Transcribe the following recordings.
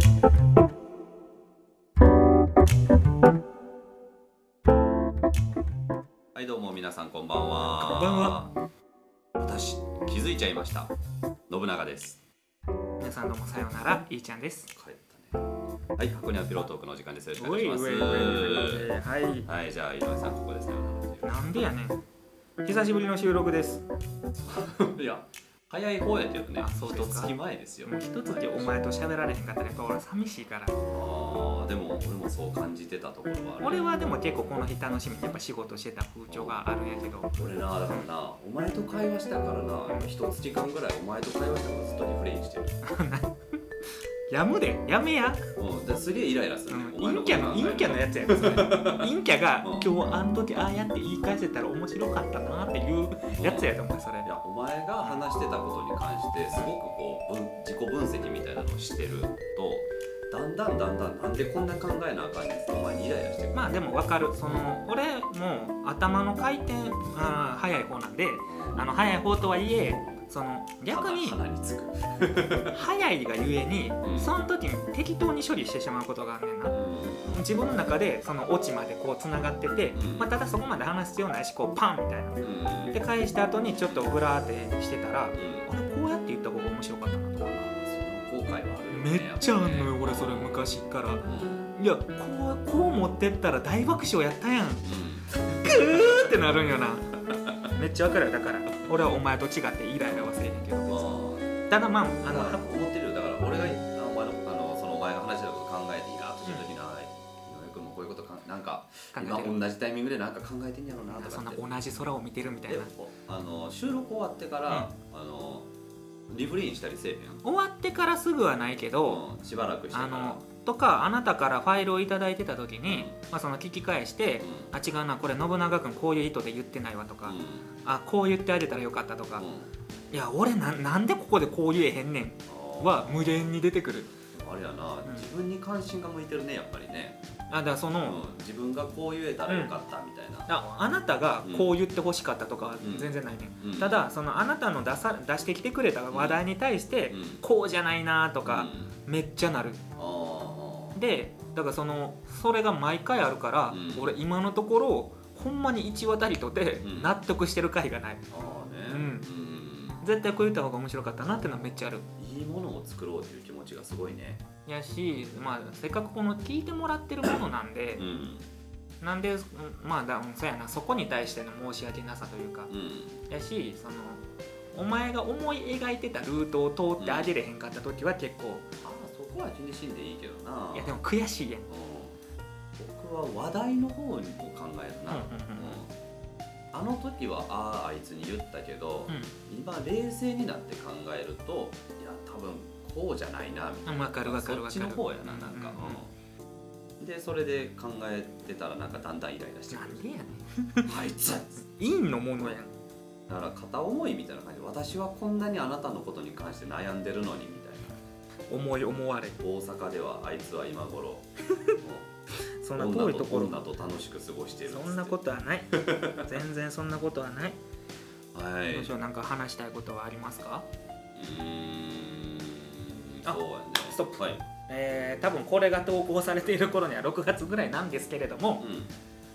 はいどうも皆さんこんばんは。こんばんは。私気づいちゃいました。信長です。皆さんどうもさようなら。いいちゃんです。帰ったね。はい箱庭ピロートークのお時間です。よろしくおお願いします。はい。はいじゃあ井上さんここでさよなんでやねん。久しぶりの収録です。いや早い方やけどねあそう一月前ですよ。もう一つでお前と喋られへんかったらやっぱ俺寂しいから。あーでも俺もそう感じてたところはある俺はでも結構この日楽しみにやっぱ仕事してた風潮があるんやけど。俺なだからなお前と会話したからな一月間ぐらいお前と会話したからずっとリフレインしてる。やむで。やめや、うんですげえイライラする。ね、お前陰キャの陰キャのやつやんそれ。陰キャがうん。今日あの時ああやって言い返せたら面白かったなっていうやつやでお前それ前が話してたことに関してすごくこう分自己分析みたいなのをしてるとだんだんだんだんなんでこんな考えなあかんねんってお前にイライラしてくる。まあでも分かる。その俺も頭の回転あ早い方なんであの早い方とはいえその逆に早いがゆえにうん。その時に適当に処理してしまうことがあんねんな。う自分の中でそのオチまでこうつながってて、うん。まあ、ただそこまで話す必要ないしこうパンみたいな。ん。で返した後にちょっとグラーってしてたらうん。あれこうやって言った方が面白かったな。とか後悔はあるよねめっちゃあんのよ俺それ昔っからうん。いやこうこう持ってったら大爆笑やったやん。うグーってなるんよな。めっちゃわかるよだから。俺はお前と違ってイライラただまあ。ああのの思ってるよ。だから俺があお前のあのそのお前が話してたこと考えていいなとしてる時に、あ井上君もこういうことかなんか今同じタイミングでなんか考えてんやろうなとそんな同じ空を見てるみたいでなあの収録終わってから、あのリフレインしたりせえへん終わってからすぐはないけど、うんしばらくしてから。あのとかあなたからファイルを頂いただいてた時に、まあ、その聞き返して、うあ違うなこれ信長君こういう意図で言ってないわとか、ん。あこう言ってあげたらよかったとか、うんいや俺ななんでここでこう言えへんねんは無限に出てくる。あれやな、ん。自分に関心が向いてるねやっぱりね、あだからその、うん、自分がこう言えたらよかったみたいな、ああなたがこう言ってほしかったとかはうん。全然ないね、うん。ん、ただそのあなたの出さ出してきてくれた話題に対して、うん。こうじゃないなとか、うん。めっちゃなる。あでだからそのそれが毎回あるから、うん。俺今のところほんまに一話たりとてうん。納得してる回がない、ーあーね。うん。うん絶対こう言った方が面白かったなっていうのはめっちゃある。いいものを作ろうという気持ちがすごいね。やし、まあ、せっかくこの聞いてもらってるものなんで、うん。なんでうんまあだうんそうやなそこに対しての申し訳なさというか。うん。やしそのお前が思い描いてたルートを通ってあげれへんかった時は結構、ああそこは気にしんでいいけどな。いやでも悔しいやん、うん。僕は話題の方を考えるな、うんうんうんあの時はあああいつに言ったけど、うん。今冷静になって考えるといや多分こうじゃないなみたいな。わかるわかるわかる。そっちの方やななんか、うんうん。うん。でそれで考えてたらなんかだんだんイライラしてくる。なんでやねあいつ。ん陰のものやん。だから片思いみたいな感じ。で私はこんなにあなたのことに関して悩んでるのにみたい思い思われな大阪ではあいつは今頃 もそんなう遠いところ。女と楽しく過ごしてる。そんなことはない。全然そんなことはない、はい。どうしようなんか話したいことはありますか？うーん。あそうやね。ストップ。はい。えー、多分これが投稿されている頃には6月ぐらいなんですけれども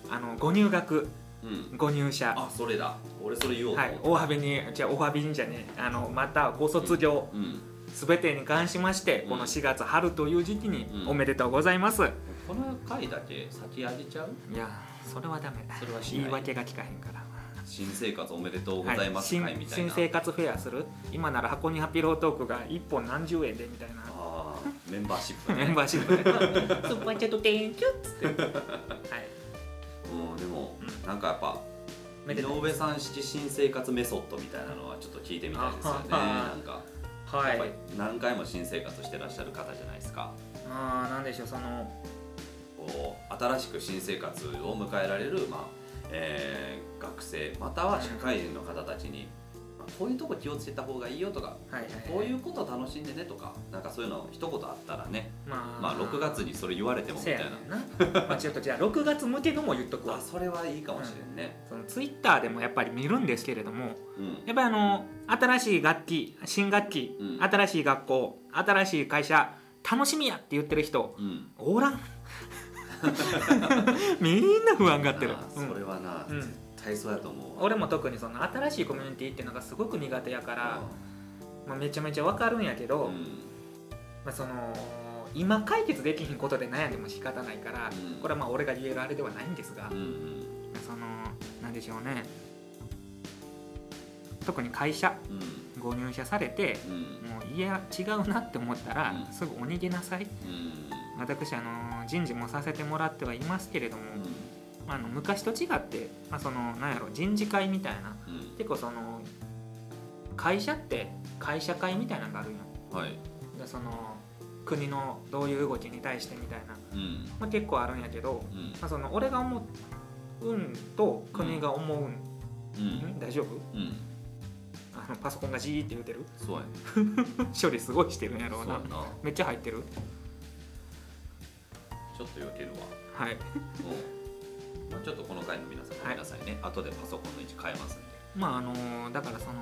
あのご入学うん。うんご入社。あそれだ。俺それ言おうとはい。思っ、お詫びにじゃあお詫びにじゃねあのまたご卒業たうん。すべてに関しまして、うんこの4月春という時期にうん。おめでとうございます、この回だけ先上げちゃう？いやそれはダメ。それはしない。言い訳が聞かへんから。新生活おめでとうございます新会みたいな、新生活フェアする？今なら箱庭ピロートークが1本何十円でみたいな。あーメンバーシップね。メンバーシップでスーパーチャット Thank you っつって。はい。うんでもうん。なんかやっぱ井上さん式新生活メソッドみたいなのはちょっと聞いてみたいですよね。あなんかはい。やっぱり何回も新生活してらっしゃる方じゃないですか。ああなんでしょうそのこう新しく新生活を迎えられる、まあえー学生または社会人の方たちに、まあこういうとこ気をつけた方がいいよとかはいはいはい。こういうことを楽しんでねとかなんかそういうの一言あったらねまあ。まあ6月にそれ言われてもみたいな。まあちょっとじゃあ6月向けのも言っとくわ。それはいいかもしれんね。そのツイッターでもやっぱり見るんですけれどもうん。やっぱりあの新しい学期新学期、うん。新しい学校新しい会社楽しみやって言ってる人うん。おらん みんな不安がってる。それはな、うん。絶対そうやと思う。わ俺も特にその新しいコミュニティっていうのがすごく苦手やから、まあ、めちゃめちゃ分かるんやけど、うん。まあ、その今解決できひんことで悩んでも仕方ないから、うん。これはまあ俺が言えるあれではないんですが、うんうん。そのなんでしょうね。特に会社うん。ご入社されてうん。もういや違うなって思ったら、うん。すぐお逃げなさい。うん私あの人事もさせてもらってはいますけれども、まあ、あの昔と違って、まあ、そのなんやろ人事会みたいなうん。結構その会社って会社会みたいなのがあるんよ。はい。でその国のどういう動きに対してみたいな、うん。まあ、結構あるんやけど、うん。まあ、その俺が思うんと国が思うん、うん。ん？大丈夫？うん。あのパソコンがジーって言うてる？そうやね。処理すごいしてるんやろうな。めっちゃ入ってる？ちょっと避けるわ。はい。うん。まあちょっとこの回の皆さんごめんなさいね、後でパソコンの位置変えますんで。まああのだからその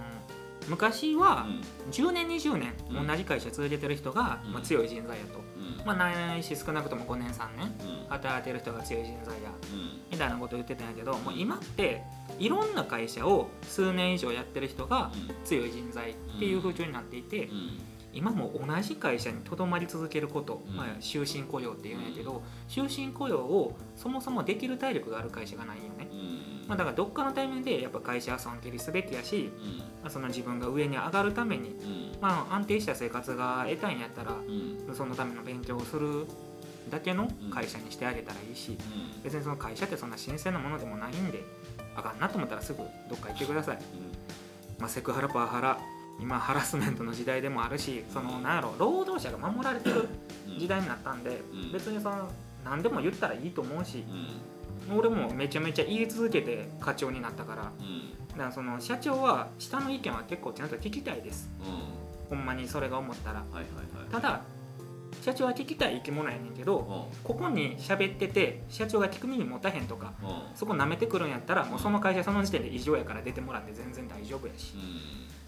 昔はうん。10年20年うん。同じ会社続けてる人が、うん。まあ、強い人材やと、うん。まあないし少なくとも5年3年うん。働いてる人が強い人材やうん。みたいなことを言ってたんやけど、もう今っていろんな会社を数年以上やってる人が強い人材っていう風潮になっていて、うん今も同じ会社にとどまり続けること、うん。まあ、終身雇用っていうんやけど終身雇用をそもそもできる体力がある会社がないよね、うん。まあ、だからどっかのタイミングでやっぱ会社は尊敬すべきやし、うん。まあ、その自分が上に上がるために、うん。まあ、安定した生活が得たいんやったらうん。そのための勉強をするだけの会社にしてあげたらいいし別にその会社ってそん。な新鮮なものでもないんであかんなと思ったらすぐどっか行ってください、まあ、セクハラパワハラ今ハラスメントの時代でもあるしそのなんやろ労働者が守られてるうん。時代になったんでうん。別にその何でも言ったらいいと思うしうん。俺もめちゃめちゃ言い続けて課長になったから。うん。だからその社長は下の意見は結構ちゃんと聞きたいです。うん。ほんまにそれが思ったら。はいはいはい。ただ社長は聞きたい生き物やねんけどうここに喋ってて社長が聞く耳持たへんとかそこ舐めてくるんやったらもうその会社その時点で異常やから出てもらって全然大丈夫やし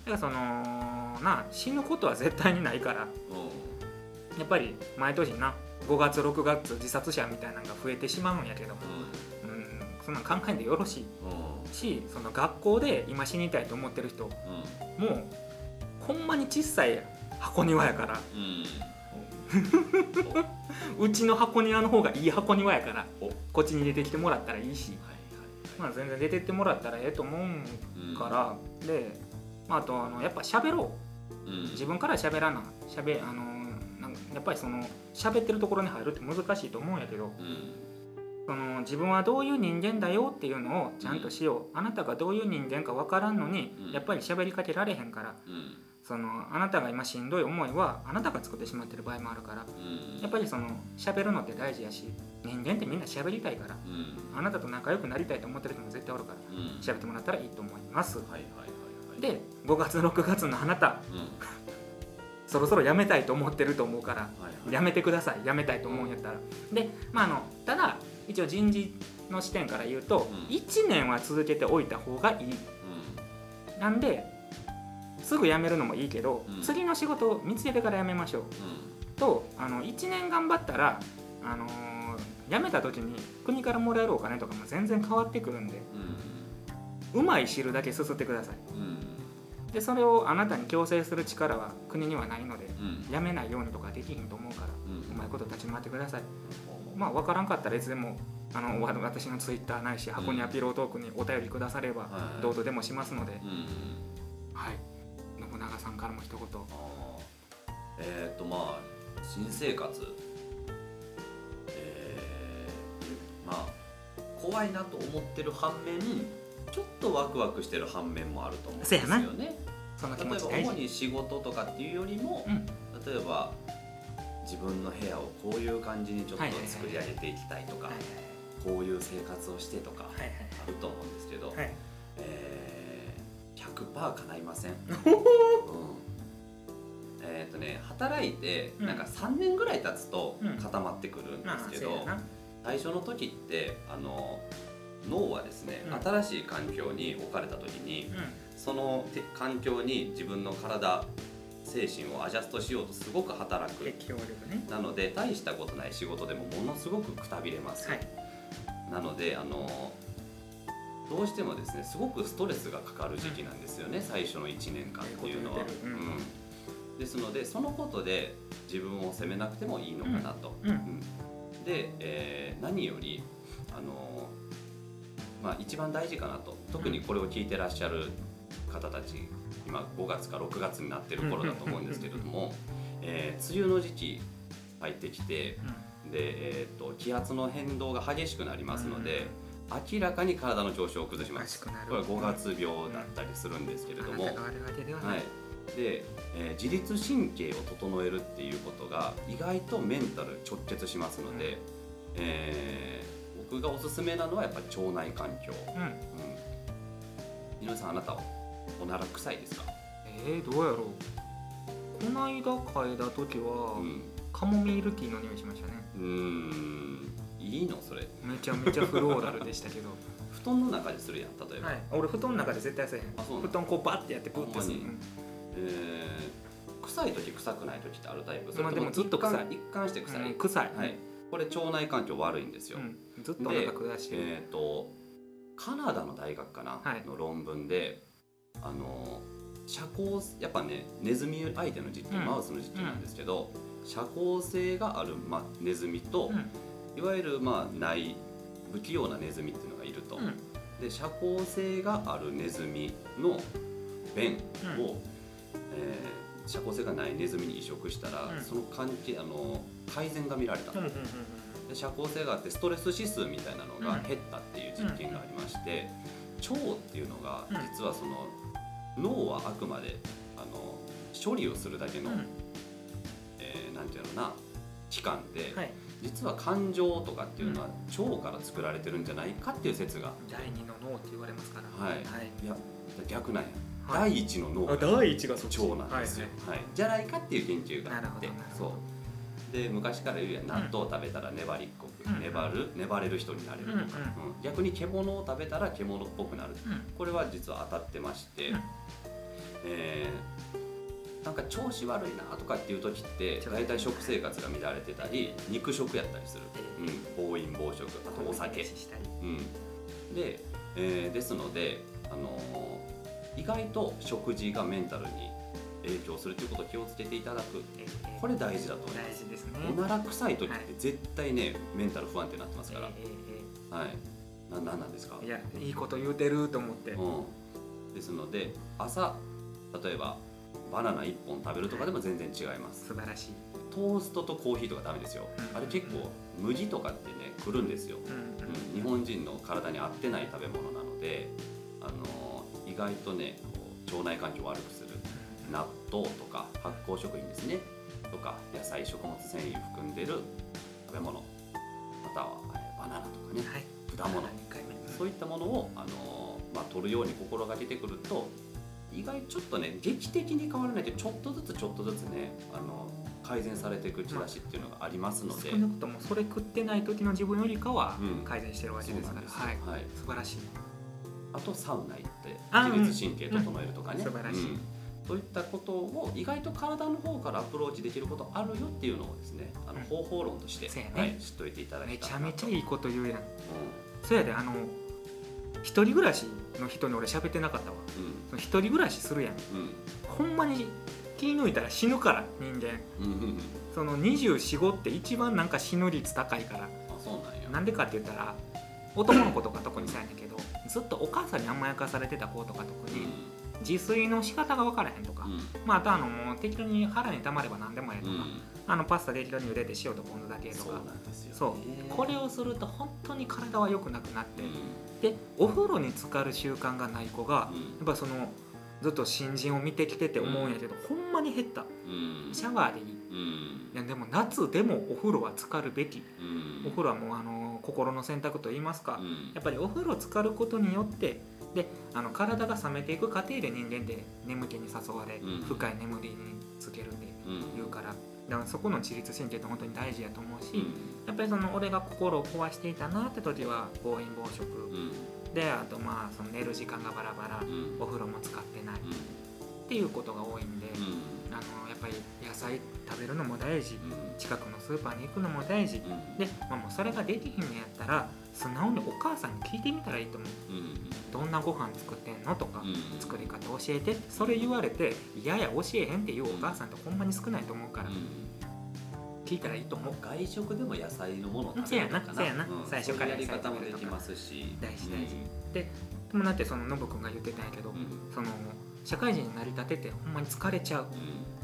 だからそのな死ぬことは絶対にないから。うん。やっぱり毎年な5月6月自殺者みたいなのが増えてしまうんやけども、うん、そんなん考えんでよろしい。うん。しその学校で今死にたいと思ってる人もうん。うほんまに小さい箱庭やから。うん。うちの箱庭の方がいい箱庭やから。こっちに出てきてもらったらいいし、はいまあ、全然出てってもらったらええと思うから、で、まあ、あとあのやっぱ喋ろう。うん。自分から喋らな。喋あのなんかやっぱりその喋ってるところに入るって難しいと思うんやけど。うん。その自分はどういう人間だよっていうのをちゃんとしよう、あなたがどういう人間か分からんのに、うん。やっぱり喋りかけられへんから。うん。そのあなたが今しんどい思いはあなたが作ってしまってる場合もあるから。うん。やっぱりその喋るのって大事やし人間ってみんな喋りたいから。うん。あなたと仲良くなりたいと思ってる人も絶対おるから。うん。喋ってもらったらいいと思います。はいはいで5月6月のあなたうん。そろそろ辞めたいと思ってると思うからはいはい。やめてください。やめたいと思うんやったら。でまああのただ一応人事の視点から言うと、うん。1年は続けておいた方がいい。なんですぐ辞めるのもいいけど、うん。次の仕事を見つけてから辞めましょう。うん。とあの1年頑張ったら、あのー辞めた時に国からもらえるお金とかも全然変わってくるんでうん。うまい汁だけすすってください。うんでそれをあなたに強制する力は国にはないのでうん。辞めないようにとかできひんと思うからうん。うまいこと立ち回ってください。まあ分からんかったらいつでもあのわ私のツイッターないし箱庭ピロートークにお便りくださればはい。どうとでもしますので、うんはい。信長さんからも一言。えっ、とまあ新生活。えーまあ怖いなと思ってる反面ちょっとワクワクしてる反面もあると思うんですよねその気例えば持ち大事。主に仕事とかっていうよりも、うん。例えば自分の部屋をこういう感じにちょっと作り上げていきたいとか、はいこういう生活をしてとかあると思うんですけど、はい。えー、100%叶いません、うん、えっ、とね働いてうん。なんか3年ぐらい経つとうん。固まってくるんでまあすけど、そうやな。最初の時ってあの脳はですね、うん。新しい環境に置かれた時にそのて環境に自分の体生精神をアジャストしようとすごく働く。ね。なので大したことない仕事でもものすごくくたびれます、はい。なのであのどうしてもですねすごくストレスがかかる時期なんですよね、最初の1年間っていうのは。うん。うん。ですのでそのことで自分を責めなくてもいいのかなと。うん。うん。で、えー何よりあの、まあ、一番大事かなと。特にこれを聞いてらっしゃる方たち今5月か6月になってる頃だと思うんですけれども、えー梅雨の時期入ってきてで、えー、と気圧の変動が激しくなりますので、明らかに体の調子を崩します。これは5月病だったりするんですけれども、はい。い、で、えー自律神経を整えるっていうことが意外とメンタル直結しますので、えー僕がおすすめなのはやっぱり腸内環境、うん。うん、井上さんあなたは？おなら臭いですか、えー、どうやろう。この間嗅いだ時は、うん。カモミールティーの匂いしましたね。うーん。いいの？それ。めちゃめちゃフローラルでしたけど。布団の中でするやん例えば、はい。俺布団の中で絶対せえへん。あそうなの布団こうバッてやってプッてする。ほんえー臭い時臭くない時ってあるタイプ？まあでもずっと臭い。一貫して臭い、うん臭い、はい、これ腸内環境悪いんですよ、うん、ずっとお腹下してる、えっ、とカナダの大学かな、はい。の論文であの社交やっぱねネズミ相手の実験、うん。マウスの実験なんですけど、社交性がある、ま、ネズミと、うん。いわゆるまあない不器用なネズミっていうのがいると、うん。で社交性があるネズミの便を、うん。えー社交性がないネズミに移植したら、うん。その関係あの改善が見られた、うんうんうんで社交性があってストレス指数みたいなのがうん。減ったっていう実験がありまして、腸っていうのがうん。実はその脳はあくまであの処理をするだけの、うん。えーなんていうのかな器官で、はい。実は感情とかっていうのは腸から作られてるんじゃないかっていう説が。第二の脳って言われますから。はい。はい。いや逆なんや、はい。第一の脳あが第一が腸なんですよ、はいじゃないかっていう研究があって。そどうで昔から言うやん納豆を食べたら粘りっこく、うん。粘る粘れる人になれるとか、うんうん。逆に獣を食べたら獣っぽくなる。うん。これは実は当たってまして、うん。えーなんか調子悪いなとかっていう時って大体食生活が乱れてたり肉食やったりする、えうん、暴飲暴食あとお酒、うん、で、えーですので、あのー意外と食事がメンタルに影響するということを気をつけていただく。ええこれ大事だと思いま大事ですね。すおなら臭い時っはい。て絶対ねメンタル不安定になってますから、はい。ななんなんですか？えいやいいこと言うてると思って。うん、ですので朝例えばバナナ1本食べるとかでも全然違います。素晴らしい。トーストとコーヒーとかダメですよ。うん。あれ結構麦とかってねくるんですよ、うん日本人の体に合ってない食べ物なので、あのー意外とね腸内環境を悪くする納豆とか発酵食品ですね。とか野菜食物繊維含んでる食べ物。またはえーバナナとかね。はい。果物。2回目。そういったものを、あのーまあ、取るように心がけてくると意外ちょっとね劇的に変わらないけどちょっとずつちょっとずつね、あの改善されていく兆しっていうのがありますので、少なくともそれ食ってない時の自分よりかはうん。改善してるわけですから、そうなんはい。はい、素晴らしい。あとサウナ行ってあ自律神経整えるとかね、うん。素晴らしい。うんそういったことを意外と体の方からアプローチできることあるよっていうのをですねあのうん。方法論として、そうやね。はい、知っておいていただめちゃきたいなと。めちゃいいこと言うやん。うそやであの一人暮らしの人に俺喋ってなかったわ。ん。その一人暮らしするやん。うん。ほんまに気抜いたら死ぬから人間。うん。うんうんその245って一番なんか死ぬ率高いから。あそうなんや。なんでかって言ったら男の子とか特にそうやねんけどずっとお母さんに甘やかされてた子とか特に自炊の仕方が分からへんとか、うん。うんまあ、あとあのもう適当に腹にたまれば何でもええとか、うん。あのパスタ適当に茹でて塩とポン酢だけとそうかそう。これをすると本当に体は良くなくなって、うん。でお風呂に浸かる習慣がない子が、うん。やっぱそのずっと新人を見てきてて思うんやけど、ほんまに減った。うん。シャワーでいい。うん。いやでも夏でもお風呂は浸かるべき。うん。お風呂はもうあの心の選択と言いますか、うん。やっぱりお風呂浸かることによってであの体が冷めていく過程で人間って眠気に誘われ、うん。深い眠りにつけるってうん。言うからだからそこの自律神経って本当に大事やと思うし、うん。やっぱりその俺が心を壊していたなって時は暴飲暴食。うん。であとまあその寝る時間がバラバラうん。お風呂も使ってないっうん。ていうことが多いんで、ぱり野菜食べるのも大事。うん。近くのスーパーに行くのも大事。うん。で、まあ、もうそれができひんのやったら素直にお母さんに聞いてみたらいいと思う。うんどんなご飯作ってんのとか、うん作り方教えて。それ言われていやいや教えへんっていうお母さんってほんまに少ないと思うから。うん聞いたらいいと思う。外食でも野菜のものを食べるのかな。そうやなそうやなうん最初からやり方もできますし。大事大事。でもだってそのノブ君が言ってたんやけど、その社会人になりたてってほんまに疲れちゃう。うん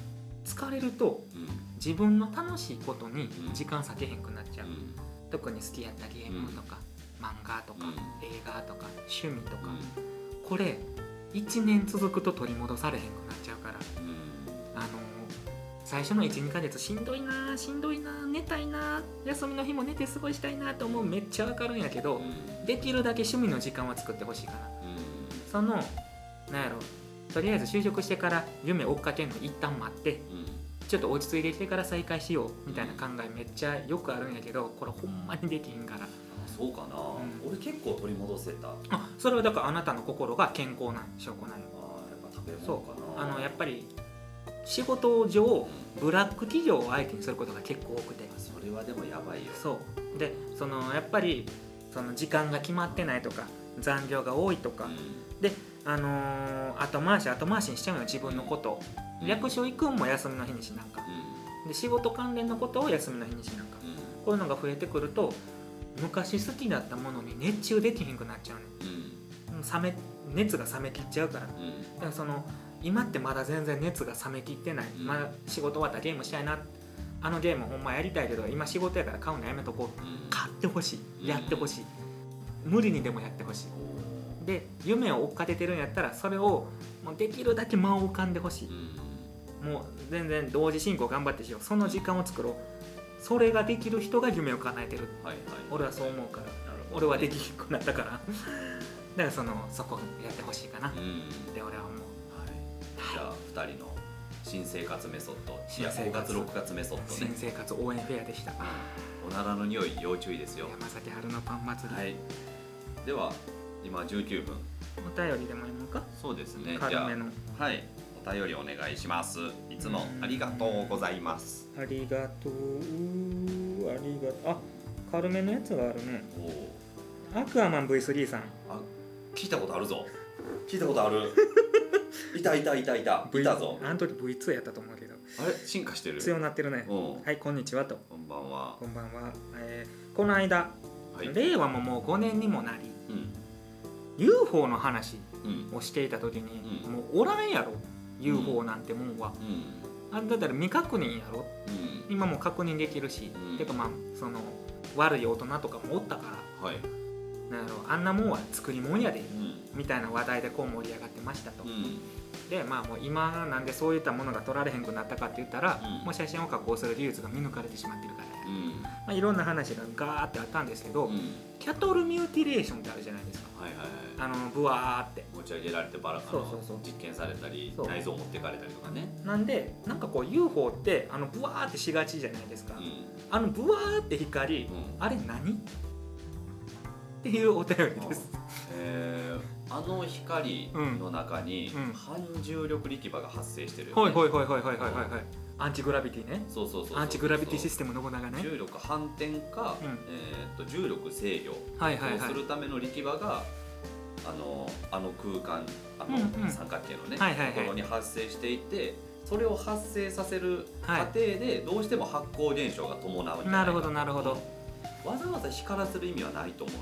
疲れるとうん。自分の楽しいことにうん。時間割けへんくなっちゃう、うん。特に好きやったゲームとか、漫画とか、うん。映画とか趣味とか、うこれ1年続くと取り戻されへんくなっちゃうから。ん。あの最初の12ヶ月しんどいなしんどいな寝たいな休みの日も寝て過ごしたいなと思うめっちゃわかるんやけど、うん。できるだけ趣味の時間は作ってほしいかな。うん。そのなんやろとりあえず就職してから夢追っかけんの一旦待ってうん。ちょっと落ち着いてきてから再開しようみたいな考えめっちゃよくあるんやけどこれほんまにできんから。あそうかな、ん。俺結構取り戻せた。ああそれはだからあなたの心が健康な証拠なのーやっぱ食べ物そかう。なあのやっぱり仕事上ブラック企業を相手にすることが結構多くて。それはでもやばいよ。そう。でそのやっぱりその時間が決まってないとか残業が多いとか、であのー後回し後回しにしちゃうのよ自分のことを。うん。役所行くんも休みの日にしなんかうん。で仕事関連のことを休みの日にしなんかうん。こういうのが増えてくると昔好きだったものに熱中できひんくなっちゃうね冷め熱が冷めきっちゃうから。だうん。からその今ってまだ全然熱が冷めきってない、うん。まだ仕事終わったらゲームしたいな。あのゲームほんまやりたいけど今仕事やから買うのやめとこう。うん。買ってほしうん。いやってほしい。無理にでもやってほしい。おで夢を追っかけてるんやったらそれをもうできるだけ間を浮かんでほしい。ーうん。もう全然同時進行頑張ってしよう。その時間を作ろう。それができる人が夢を叶えてる。はいはい。俺はそう思うから。なるほど俺はできなくなったから。だからそのそこやってほしいかな。っうん。て俺は思う。はい。じゃあ2人の新生活メソッド。新生活。いや5月6月メソッド新ね生活応援フェアでした。おならの匂い要注意ですよ。山崎春のパン祭り、はい。では今19分。お便りでもいいのか？そうですね。じゃあはい。お便りお願いします。いつもありがとうございます。ありがとう。ありがとう。あ軽めのやつがあるね。おおアクアマン V3 さん。あ聞いたことあるぞ。聞いたことある。いたいたいたいた。いたぞ。あの時 V2 やったと思うけど。あれ？進化してる。強なってるね。うん。はいこんにちはと。こんばんは。こんばんは、えーこの間、はい。令和ももう5年にもなりうん UFO の話うん。をしていた時に、うん。もうおらんやろ UFO なんてもんは、うん。あだったら未確認やろ。うん。今も確認できるし、うん。てかまあその悪い大人とかもおったから。はい。なんやろあんなもんは作り物やでうん。みたいな話題でこう盛り上がってましたと、うん。でまあもう今なんでそういったものが撮られへんくなったかって言ったら、うん。もう写真を加工する技術が見抜かれてしまってるからまあ、いろんな話がガーってあったんですけど、キャトルミューティレーションってあるじゃないですか、はいはいあのブワーって。持ち上げられてバラかの実験されたり内臓持っていかれたりとかね。なんでなんかこう UFO ってあのブワーってしがちじゃないですか、うん、あのブワーって光、うん、あれ何？っていうお便りです。あ、え、あの光の中に、うん、反重力力場が発生してる、ね、はいはいはいはいはいはいはい、はい。アンチグラビティね。そうそうそうアンチグラビティシステム信長ね。重力反転か、うん。えー、と重力制御をするための力場があのあの空間あの三角形のね、ところに発生していてそれを発生させる過はい。程でどうしても発光現象が伴うなるほどなるほど。わざわざ光らせる意味はないと思う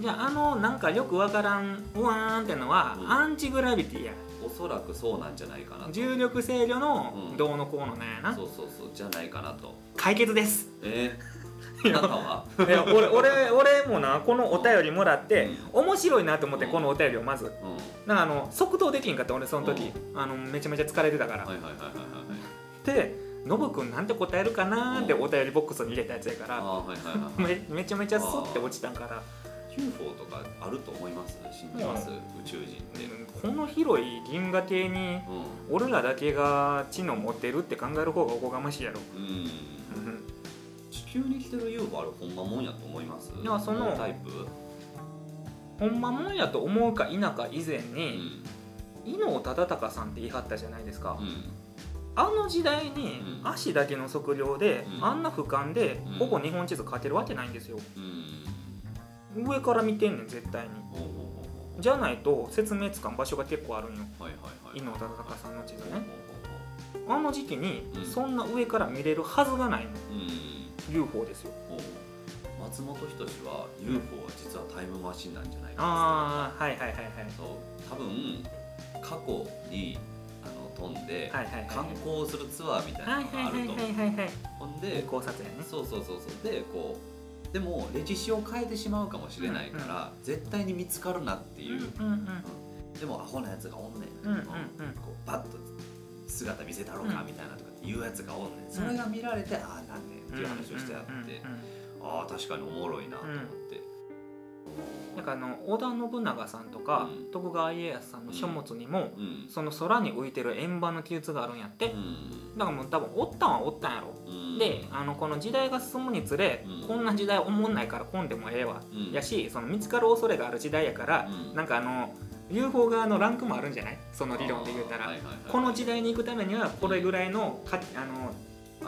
じゃああのなんかよくわからんうわーんってのは、うん。アンチグラビティや。おそらくそうなんじゃないかなと。重力制御のうん。どうのこうのなんやな、そうそうそう。じゃないかなと。解決です。え？ー、あなたは？いや俺俺俺もなこのお便りもらって、面白いなと思ってうん。このお便りをまず。うん。なんかあの即答できんかった俺その時、あのめちゃめちゃ疲れてたから、はいはいはいはいはいでノブくんなんて答えるかなーってうん。お便りボックスに入れたやつやから、あーはいはいはいはい。めめちゃめちゃスッて落ちたんから。UFO とかあると思います？信じます、うん。宇宙人って、この広い銀河系にう俺らだけが知能持ってるって考える方がおこがましいやろ、んうん、うん地球に来てる UFO あれほんまもんやと思います？いやそのタイプ、ほんまもんやと思うか否か以前うに、ん。伊能忠敬さんって言い張ったじゃないですか、うん。あの時代にうん。足だけの測量で、うん。あんな俯瞰でうん。ほぼ日本地図描けるわけないんですよ。うん。上から見てんねん絶対にじゃないと説明つかん場所が結構あるんよ。はいはいはい。伊能忠敬さんの地図ね。ほあの時期にうん。そんな上から見れるはずがないの。ううん UFO ですよ。松本人志は UFO は実はタイムマシンなんじゃないかああはいはいはいはい。そう。多分過去にあの飛んではいはいはい観光するツアーみたいはないのがあるとはいはいはいはいはいほね。そうそうそうそう。でこうでも歴史を変えてしまうかもしれないから、絶対に見つかるなっていう、うんうんでもアホなやつがおんねん、うんうんうん。こうパッと姿見せたろうかうん。みたいなとかっていうやつがおんねん、それが見られてああなんねんっていう話をしてあって、うんうんうんうんああ確かにおもろいなと思って、なんかあの織田信長さんとか、うん。徳川家康さんの書物にも、うん。その空に浮いてる円盤の記述があるんやって、うん。だからもう多分おったんはおったんやろ、うん。であのこの時代が進むにつれ、うん。こんな時代おもんないから混んでもええわ、うん。やしその見つかる恐れがある時代やから、うん。なんかあの UFO 側のランクもあるんじゃない？その理論で言うたら、あーはいはいはい。この時代に行くためにはこれぐらいのかあの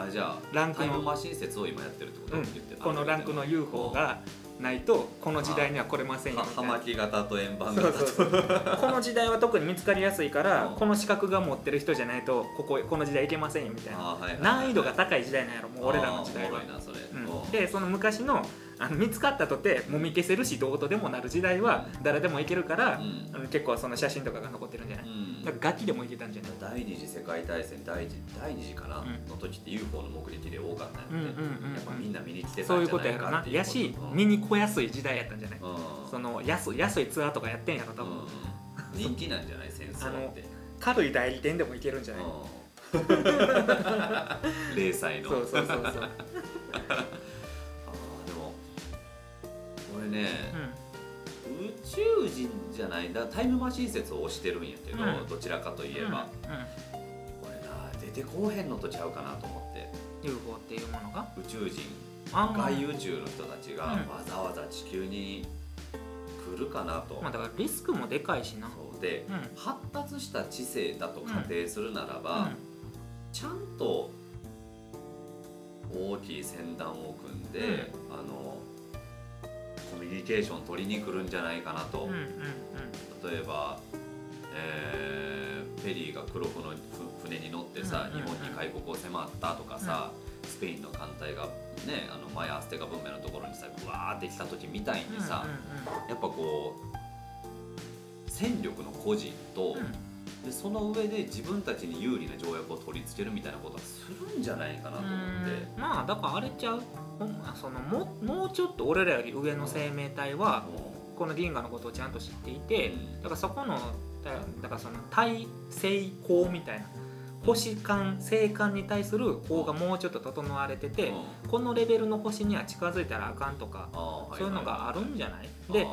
あじゃあランクのマシン説を今やってるってこと、このランクの UFO がないとこの時代には来れませんよは葉みたいな。巻型と円盤型そうそうこの時代は特に見つかりやすいから、うん。この資格が持ってる人じゃないとこここの時代行けませんよみたいな、はいはいはい難易度が高い時代なんやろもう俺らの時代は。うん、でその昔のあの見つかったとてもみ消せるしどうとでもなる時代はうん誰でも行けるから、うん。結構その写真とかが残ってるんじゃない、うんだからガキでも行けたんじゃない？第二次世界大戦第一第二次かな、うん。の時って UFO の目撃例多かったんやって、うんうんうんうん。やっぱみんな見に来てたそうんいうじゃこと。やろなないかっていうやしうん。見に来やすい時代やったんじゃない、うん。その安安いツアーとかやってんやろ多分、うん。人気なんじゃない戦争って。軽い代理店でも行けるんじゃない、うん。零歳の。そうそうそうそう、あーでもこれね、宇宙人じゃないんだタイムマシン説を推してるんやけど、うんどちらかといえうんば、これな出てこうへんのとちゃうかなと思って。うん、UFO っていうものが？宇宙人あー外宇宙の人たちがうん。わざわざ地球に来るかなと、まあだからリスクもでかいしな。そうでうん。発達した知性だと仮定するならば、ちゃんと大きい船団を組んで、あのコミュニケーション取りに来るんじゃないかなと、うんうんうん。例えば、えーフェリーが黒船のふ船に乗ってさ、うんうんうん。日本に開国を迫ったとかさ、スペインの艦隊がねあのマヤ・アステカ文明のところにさうわーって来た時みたいにさ、やっぱこう戦力の誇示と、うんうん。でその上で自分たちに有利な条約を取り付けるみたいなことはするんじゃないかなと思って。うん。まあだからあれちゃう？そのももうちょっと俺らより上の生命体はこの銀河のことをちゃんと知っていてうん。だからそこのだだからその対星光みたいな星間星間に対する法がもうちょっと整われててうん。このレベルの星には近づいたらあかんとかそういうのがあるんじゃない？で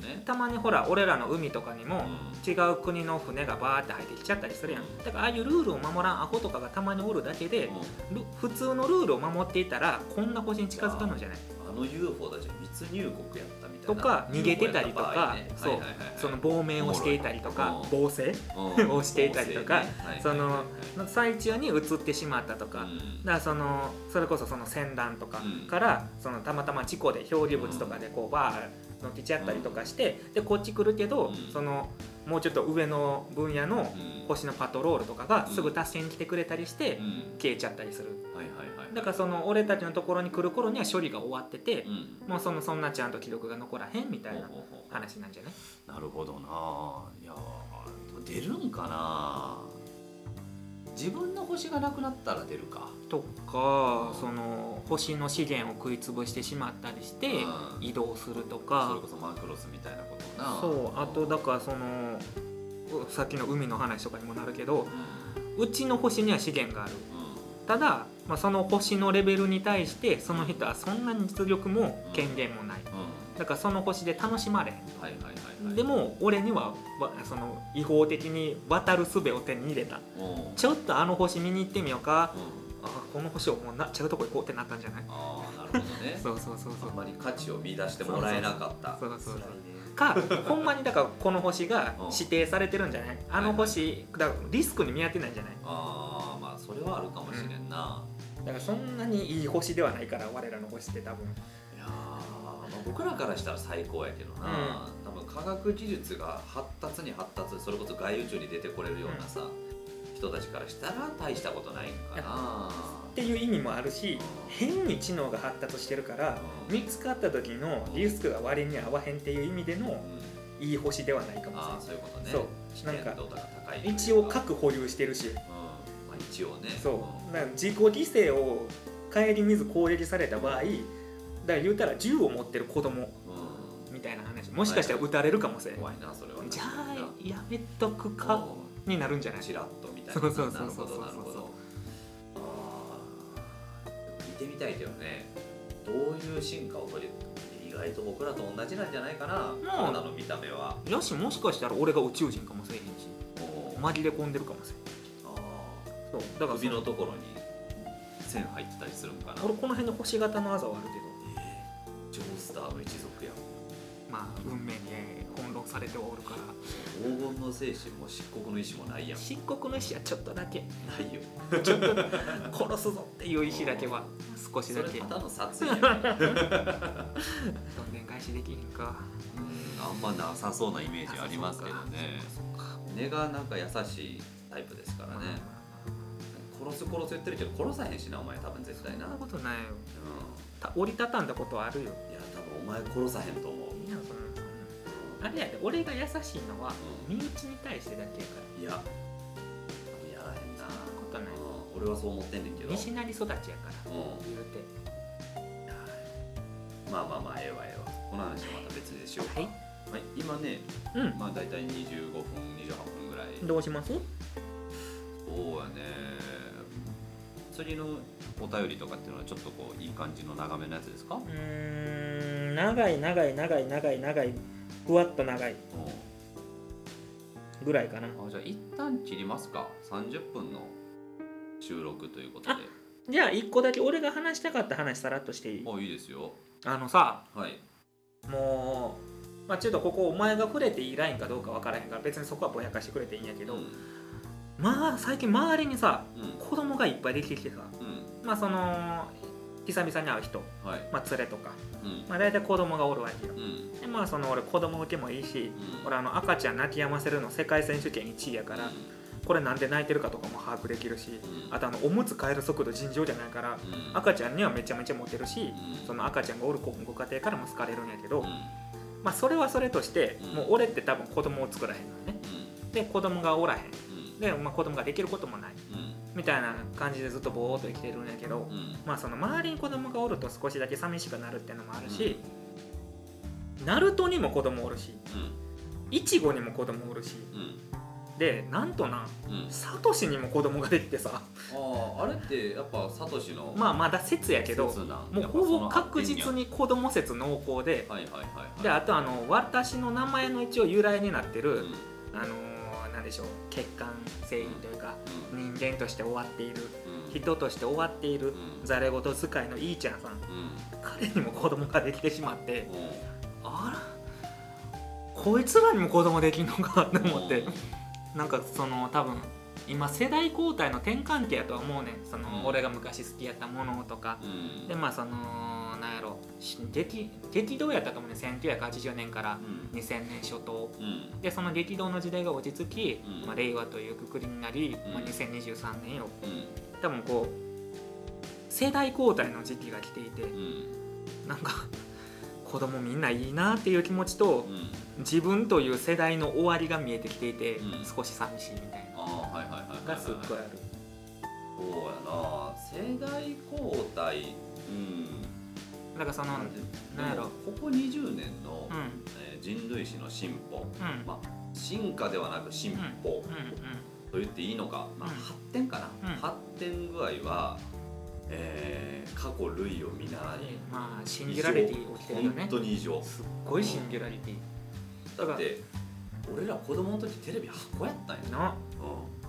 ね。たまにほら俺らの海とかにもうん。違う国の船がバーって入ってきちゃったりするやん。だからああいうルールを守らんアホとかがたまにおるだけでル普通のルールを守っていたらこんな星に近づかんのじゃない？あの UFO たちは密入国やったみたいな。とか逃げてたりとか、そう。その亡命をしていたりとかうん亡政をしていたりとかそのの最中に移ってしまったとか、だからそのそれこそその船団とかうん。から、そのたまたま事故で漂流物とかでこうバー乗ってちゃったりとかして、でこっち来るけど、うん。そのもうちょっと上の分野のうん。星のパトロールとかがすぐ助けに来てくれたりしてうん。消えちゃったりする。だからその俺たちのところに来る頃には処理が終わっててう、ん。もうそのそんなちゃんと記録が残らへんみたいな話なんじゃない？なるほどな。いやー出るんかな自分の星がなくなったら出るか。とかその星の資源を食い潰してしまったりしてうん。移動するとそれかこそマクロスみたいなことな。そう。あとだからそのさっきの海の話とかにもなるけどううちの星には資源がある。んうん。ただ、まあ、その星のレベルに対してその人はそんなに実力も権限もない。うん。だからその星で楽しまれへんはいはいでも俺にはわその違法的に渡る術を手に入れた。うん。ちょっとあの星見に行ってみようか。うん。あこの星をもうな違うとこ行こうってなったんじゃない？ああなるほどね。そうそうそうそう。あんまり価値を見出してもらえなかった。そうそうそう辛いね。かほんまにだからこの星がうん指定されてるんじゃない？あの星だからリスクに見合ってないんじゃない？ああまあそそれはあるかもしれんな、だからそんなにいい星ではないから我らの星って多分僕らからしたら最高やけどな、多分科学技術が発達に発達それこそ外宇宙に出てこれるようなさ、人たちからしたら大したことないんかな。っていう意味もあるし変に知能が発達してるからうん。見つかった時のリスクが割に合わへんっていう意味でのうん。いい星ではないかもああしそういうことね。そう。知なんか一応核保有してるし。うん。まあ、一応ね。そう。自己犠牲を顧みず攻撃された場合だから言うたら銃を持ってる子供うみたいな話。もしかしたら撃たれるかもしれなそれはじゃあやめとくかになるんじゃない？チラッとみたいな。そうそうそうそう。なるほどなるほど。あー見てみたいけどね。どういう進化を取り意外と僕らと同じなんじゃないかな。体の見た目は。よしもしかしたら俺が宇宙人かもしれへんし。紛れ込んでるかもしれん。あそうだからー首のところに線入ったりするんかな。俺この辺の星型のあざはあるけどジョースターの一族やん。まあ運命に翻弄されておるから。黄金の精神も漆黒の意志もないやん。漆黒の意志はちょっとだけ。ないよ。ちょっと殺すぞっていう意志だけは 少しそだけ。れただの殺意やん。どんでん返しできひんか。あんまなさそうなイメージありますけどね。根がなんか優しいタイプですからね。殺す殺す言ってるけど殺さへんしなお前多分絶対な、そんなことないよ。うた折りたたんだことはあるよ。ん、いや多分お前殺さへんと思う、いやそん。なあれやで俺が優しいのは身内に対してだけやから。いややらへんなことない。うん、俺はそう思ってんねんけど、うん、西成育ちやから言うて。まあまあまあええわええわ。この話はまた別でしようか、はい。はい、今ねうん。まあ大体25分28分ぐらい。どうします？そうやね。次のお便りとかっていうのはちょっとこういい感じの長めのやつですか、うーん長い長い長い長い長いふわっと長いぐらいかな。あじゃあ一旦切りますか。30分の収録ということで。じゃあ一個だけ俺が話したかった話さらっとしていい？あいいですよ。あのさはい。もう、まあ、ちょっとここお前が触れていいラインかどうかわからへんから別にそこはぼやかしてくれていいんやけど、うん。まあ最近周りにさうん。子供がいっぱいできてきてさうんまあその久々に会う人、はい。まあ、連れとか、うん。まあ、大体子供がおるわけよ。うん。でまあその俺子供受けもいいしうん。俺あの赤ちゃん泣き止ませるの世界選手権1位やからこれなんで泣いてるかとかも把握できるしうん。あとあのおむつ変える速度尋常じゃないからうん。赤ちゃんにはめちゃめちゃモテるしうん。その赤ちゃんがおるごご家庭からも好かれるんやけど、うん。まあそれはそれとしてうん。もう俺って多分子供を作らへんのよねで子供がおらへん。うん。で、まあ、子供ができることもない。うんみたいな感じでずっとぼーっと生きてるんやけど、うん。まあその周りに子供がおると少しだけ寂しくなるっていうのもあるし、ナルトにも子供おるしイチゴにも子供おるしうん。でなんとなうん。うんサトシにも子供ができてさ。あああれってやっぱサトシのまあまだ説やけどもうほぼ確実に子供説濃厚ではいはいはいはい。であとあの私の名前の一応由来になってる、うん。あのでしょう。血管繊維というかうん。人間として終わっている。うん。人として終わっている。うん。ざれ言使いのいいちゃんさん。うん。彼にも子供ができてしまってうん。あら。こいつらにも子供できんのかって思って。うん。なんかその多分今世代交代の転換期やとは思うねん。その、うん。俺が昔好きやったものとか。うん。でまあそのなんやろ。し激激動やったと思うね1980年からうん。2000年初頭。うん。でその激動の時代が落ち着き、うん。まあ、令和というくくりになり、うん。まあ、2023年よ。うん。多分こう世代交代の時期が来ていてうん。なんか 子供みんないいなっていう気持ちとうん。自分という世代の終わりが見えてきていて、うん。少し寂しいみたいながすっごいある。そうやな。世代交代。うん。だからそのなんでなんやろ。ここ20年の、うん。えー人類史の進歩、うん。まあ、進化ではなく進歩。うん。うん。と言っていいのか、まあ、うん。発展かな、うん。発展具合は、えー過去類を見習い。まあシンギュラリティ起きてるよね。本当に異常。すっごいシンギュラリティ。だって俺ら子供の時テレビ箱やったんや。な。う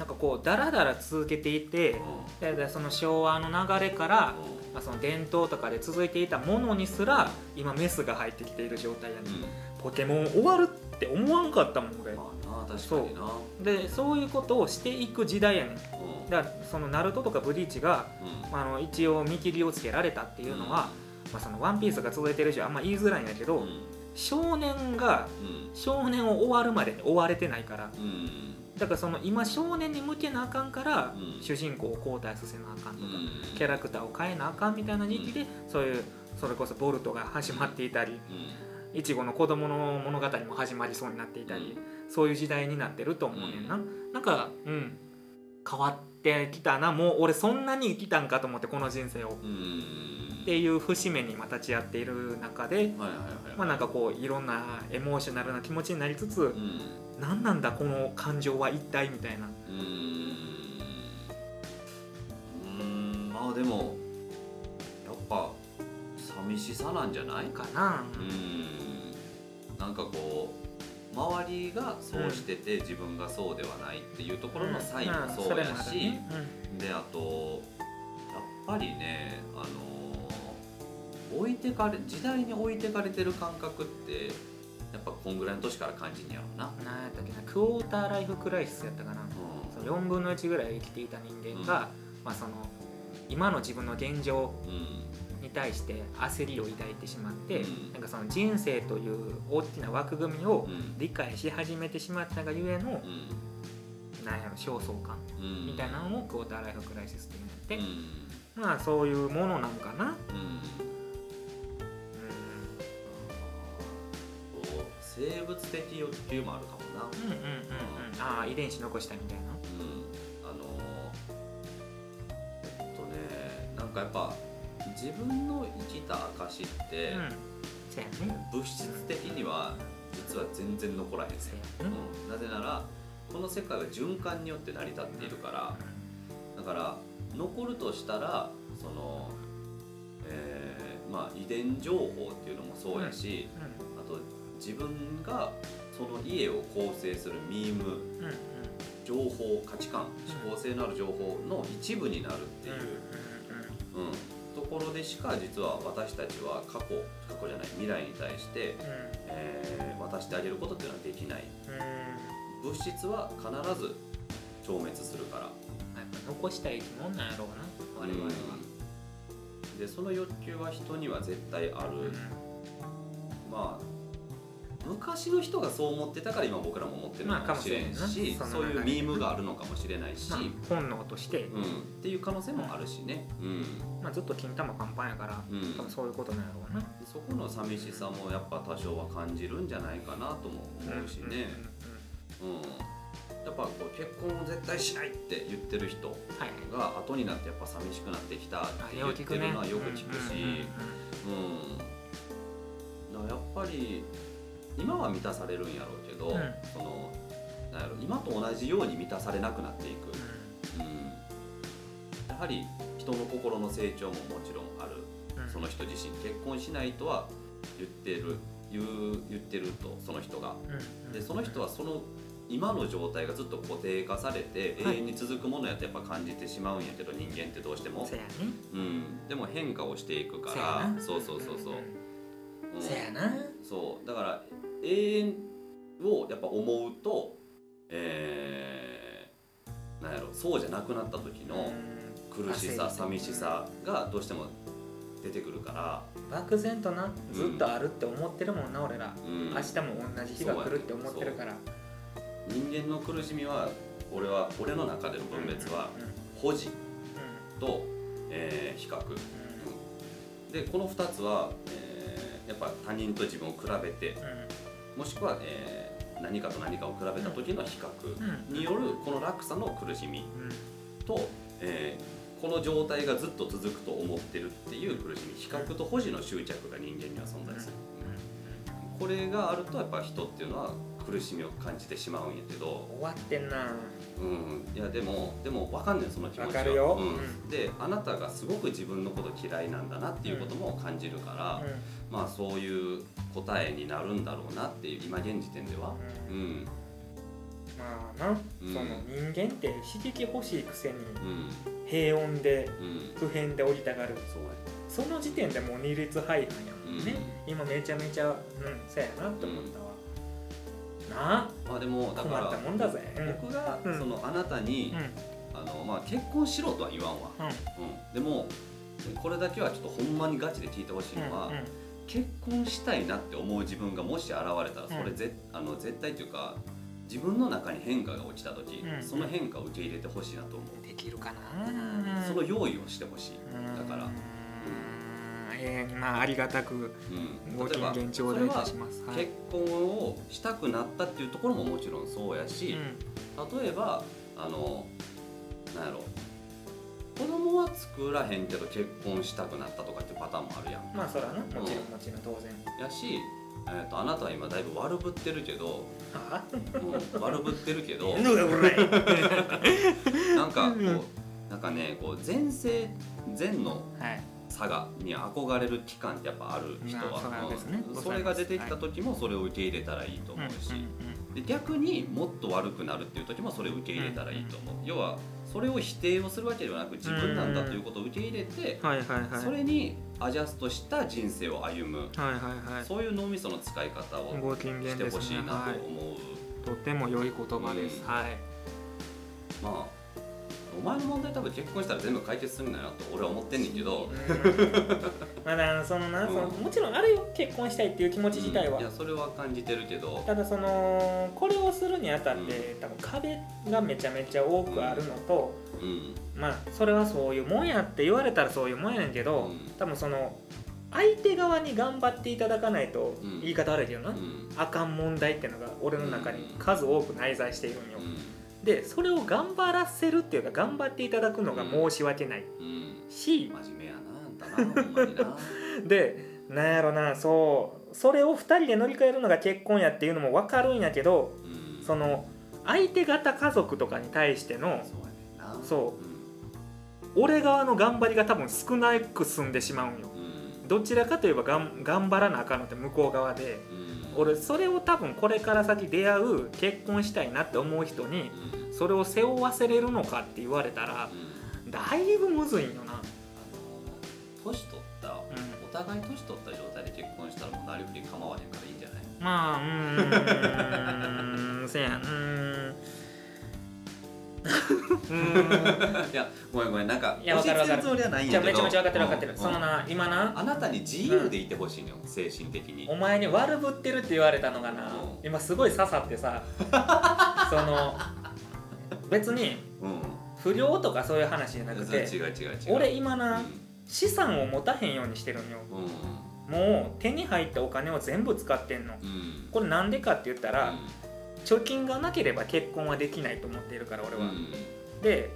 なんかこうダラダラ続けていてん。うんその昭和の流れから、うまあ、その伝統とかで続いていたものにすら今メスが入ってきている状態やね、ん。うん。ポケモン終わるって思わんかったもん俺。まあな確かにな。でそういうことをしていく時代やねん。うん。だからそのナルトとかブリーチが、うん。まあ、あの一応見切りをつけられたっていうのは、まあ、そのワンピースが続いてるしあんま言いづらいんやけど、うん。少年がうん。少年を終わるまでに追われてないから。うんだからその今少年に向けなあかんから、うん。主人公を交代させなあかんとか、うん。キャラクターを変えなあかんみたいな時期で、そういうそれこそボルトが始まっていたりうん。いちごの子供の物語も始まりそうになっていたり、そういう時代になってると思うねんな、なんかうん。変わってきたな。もう俺そんなに生きたんかと思ってこの人生を。うんっていう節目に今立ち会っている中で、まあなんかこういろんなエモーショナルな気持ちになりつつ、うん。何なんだこの感情は一体みたいな。うーん。まあでもやっぱ寂しさなんじゃない？かな、うーん。なんかこう周りがそうしてて自分がそうではないっていうところのサインもそうやし、であとやっぱりねあの置いてかれ時代に置いてかれてる感覚ってやっぱこんぐらいの年から感じんやろうな。うん、なんやったっけなクォーターライフクライシスやったかな、その4分の1ぐらい生きていた人間が、まあ、その今の自分の現状うん。に対して焦りを抱いてしまって、うん。なんかその人生という大きな枠組みをうん。理解し始めてしまったがゆえの、うん。なんやろ焦燥感うん。みたいなのをクォーターライフクライシスって言うって、ん。まあそういうものなんかな、生物的欲求もあるかもな、ん、うんうんうんうん。ああ遺伝子残したみたいな。うん、あのえっとねなんかやっぱ自分の生きた証って、うん。そうやね。物質的には実は全然残らへんそねうやね。うん、なぜならこの世界は循環によって成り立っているからだから残るとしたらその、えーまあ、遺伝情報っていうのもそうやし、あと自分がその家を構成するミームうんうんうん情報価値観思考性のある情報の一部になるっていう、うんところでしか実は私たちは過去過去じゃない未来に対して、えー渡してあげることっていうのはできない。物質は必ず消滅するから。残したい生き物なんやろうな我々は、でその欲求は人には絶対ある、まあ昔の人がそう思ってたから今僕らも思ってるのかもしれんし、まあそういうミームがあるのかもしれないし、まあ、本能として、うん、っていう可能性もあるしね、うん。まあ、ずっと金玉パンパンやから、うん。多分そういうことなんやろうな。そこの寂しさもやっぱ多少は感じるんじゃないかなとも思うしね、うんやっぱこう結婚を絶対しないって言ってる人はい。が後になってやっぱ寂しくなってきたって言ってるのはよく聞くし、うん、だからやっぱり今は満たされるんやろうけど、うん。そのなんやろ今と同じように満たされなくなっていく、うん、やはり人の心の成長ももちろんある。その人自身結婚しないとは言ってる言う言ってるとその人が。でその人はその今の状態がずっと固定化されてはい。永遠に続くものやとやっぱ感じてしまうんやけど人間ってどうしても。ね。うん、でも変化をしていくから。な。そうそうそうそう、うん。せやな。そう。だから永遠をやっぱ思うとえー、なんやろそうじゃなくなった時の苦しさ寂しさがどうしても出てくるから、漠然となずっとあるって思ってるもんな俺ら。うん、明日も同じ日が来るって思ってるから。人間の苦しみは俺は俺の中での分別はうん。うん。保持と、えー比較。でこの2つは、えーやっぱ他人と自分を比べてもしくは、えー何かと何かを比べた時の比較うん。によるこの落差の苦しみと、えーこの状態がずっと続くと思ってるっていう苦しみ比較と保持の執着が人間には存在する、これがあるとやっぱ人っていうのは苦しみを感じてしまうんやけど、終わってんな。うん、いやでもでも分かんねんその気持ちは。わかるよ。うん。うん。であなたがすごく自分のこと嫌いなんだなっていうことも感じるから、まあそういう答えになるんだろうなっていう今現時点では、ううん。んまあな、うん。その人間って刺激欲しいくせにうん。平穏でうん。普遍で降りたがる。そうその時点でもう二律背反やもんね、今めちゃめちゃうんそうやなって思った。わ、な。まあでもだから僕がうん。そのあなたにうん。あのまあ結婚しろとは言わんわ。うん。うん。でもこれだけはちょっとほんまにガチで聞いてほしいのは、結婚したいなって思う自分がもし現れたらそれうんぜ、あの絶対っていうか自分の中に変化が起きた時、うん。その変化を受け入れてほしいなと思う、できるかな。その用意をしてほしい、だからうーんえーまあありがたくうん、ご金例えば言頂戴いたします。はい結婚をしたくなったっていうところももちろんそうやし、例えばあのなんやろ。子供は作らへんけど結婚したくなったとかっていうパターンもあるやんうんまあそらな。もちろんもちろん当然。やし、えー、とあなたは今だいぶ悪ぶってるけど、はうん、悪ぶってるけど なんかこうん。うなんかねこう前世前のはい差がに憧れる期間ってやっぱある人は、ねうんそれが出てきた時もそれを受け入れたらいいと思うし、で逆にもっと悪くなるっていう時もそれを受け入れたらいいと思う、要はそれを否定をするわけではなく自分なんだということを受け入れて、はいはいはい。それにアジャストした人生を歩む、はいはいはい。そういう脳みその使い方をしてほしいねはいなと思う、とても良い言葉です、うん。はい。まあお前の問題多分結婚したら全部解決するんだなと俺は思ってんねんけど、まあだそのな、うん。そのもちろんあるよ結婚したいっていう気持ち自体は、うん。いやそれは感じてるけど。ただそのこれをするにあたって、多分壁がめちゃめちゃ多くあるのと、うん。まあそれはそういうもんやって言われたらそういうもんやねんけど、うん。多分その相手側に頑張っていただかないと、うん。言い方悪いけどな、うん。あかん問題っていうのが俺の中に数多く内在しているんよ、でそれを頑張らせるっていうか頑張っていただくのが申し訳ないし、真面目やなあんたなほんまにな。でなんやろなそうそれを2人で乗り換えるのが結婚やっていうのも分かるんやけどうん。その相手方家族とかに対してのそう俺側の頑張りが多分少なく済んでしまうんよ。うん。どちらかといえばがん頑張らなあかんのって向こう側で。うん俺それを多分これから先出会う結婚したいなって思う人にうん。それを背負わせれるのかって言われたらうん。だいぶむずいんよな。年取った？ん。お互い年取った状態で結婚したらもうなりふり構わへんからいいんじゃない？まあうーん。せやうん いやごめんごめんなんかいやわかるわかる。つもりはないんじゃやけどあめちゃめちゃ分かってる分かってる、うん。そのな今な。あなたに自由でいてほしいのよ、精神的に。お前に悪ぶってるって言われたのがな、うん。今すごい刺さってさ その別にうん。不良とかそういう話じゃなくて違う違う違う。俺今うなん。資産を持たへんようにしてるんよ。うん。もう手に入ったお金を全部使ってんの。うん。これなんでかって言ったら、貯金がなければ結婚はできないと思っているから俺は、うん。で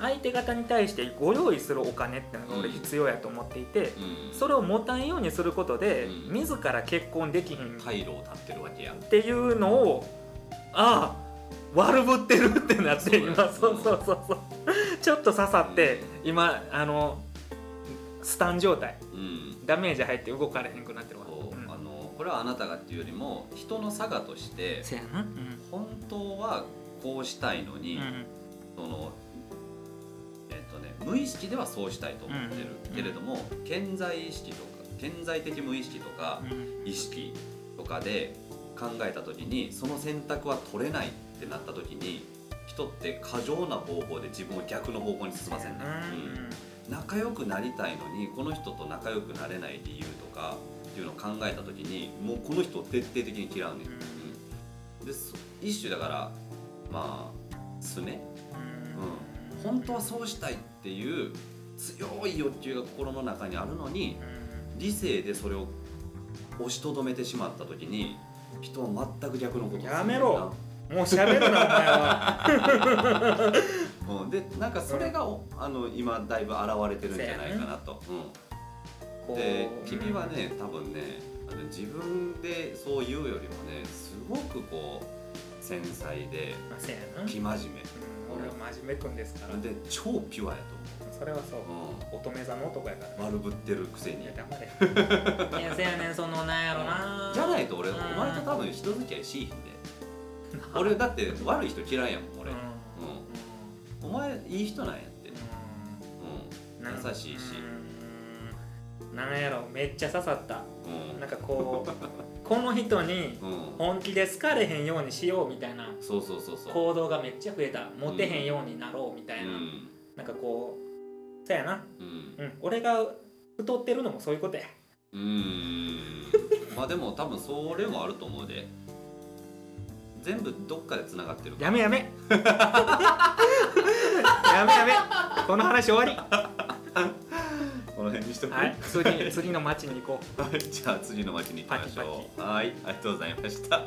相手方に対してご用意するお金ってのが俺うん必要やと思っていて、うん。それを持たんようにすることで、うん。自ら結婚できひん。っ退路を立ってるわけや。ていうのをああ悪ぶってるってなって今。そうそうそうそうちょっと刺さって今あのスタン状態。うん。ダメージ入って動かれへんくなってるこれはあなたがっていうよりも人の差がとしてせやな。うん。本当はこうしたいのに、うん。そのえっとね無意識ではそうしたいと思ってる、うん。けれども顕在意識とか顕在的無意識とかうん。意識とかで考えた時にその選択は取れないってなった時に人って過剰な方法で自分を逆の方向に進ませんね、うん。仲良くなりたいのにこの人と仲良くなれない理由とかっていうのを考えた時にもうこの人を徹底的に嫌うねん、うん。でそ一種だからまあすねうん。本当はそうしたいっていう強い欲求が心の中にあるのに理性でそれを押しとどめてしまった時に人は全く逆のことやめろ。もう喋るなお前は。うん、でなんかそれがお、あの今だいぶ現れてるんじゃないかなと、うん、で君はね多分ねあの自分でそう言うよりもねすごくこう繊細でまあせやな。生真面うん俺は真面目くんですから。目で超ピュアやそれはそう。と思う、乙女座の男やから。うん、悪ぶってるくせに。いや黙れ。いやせやねんそのなんやろな。じゃないと俺うん。お前と多分人付き合いしいひんで。俺だって悪い人嫌いやもん俺、ううん、お前いい人なんやって、んうん、うん。優しいし、うんなんやろめっちゃ刺さった。うん。なんかこうこの人にうん。本気で好かれへんようにしようみたいなそうそうそうそう。行動がめっちゃ増えた。モテへんようになろうみたいな、うん。なんかこうそうやな。うん。うん。俺が太ってるのもそういうことや。うーん。まあでも多分それもあると思うで。全部どっかでつながってるやめやめ。やめやめ。この話終わり この辺にしとく、はい。次次の町に行こう。はい。じゃあ次の町に行きましょう。はい。ありがとうございました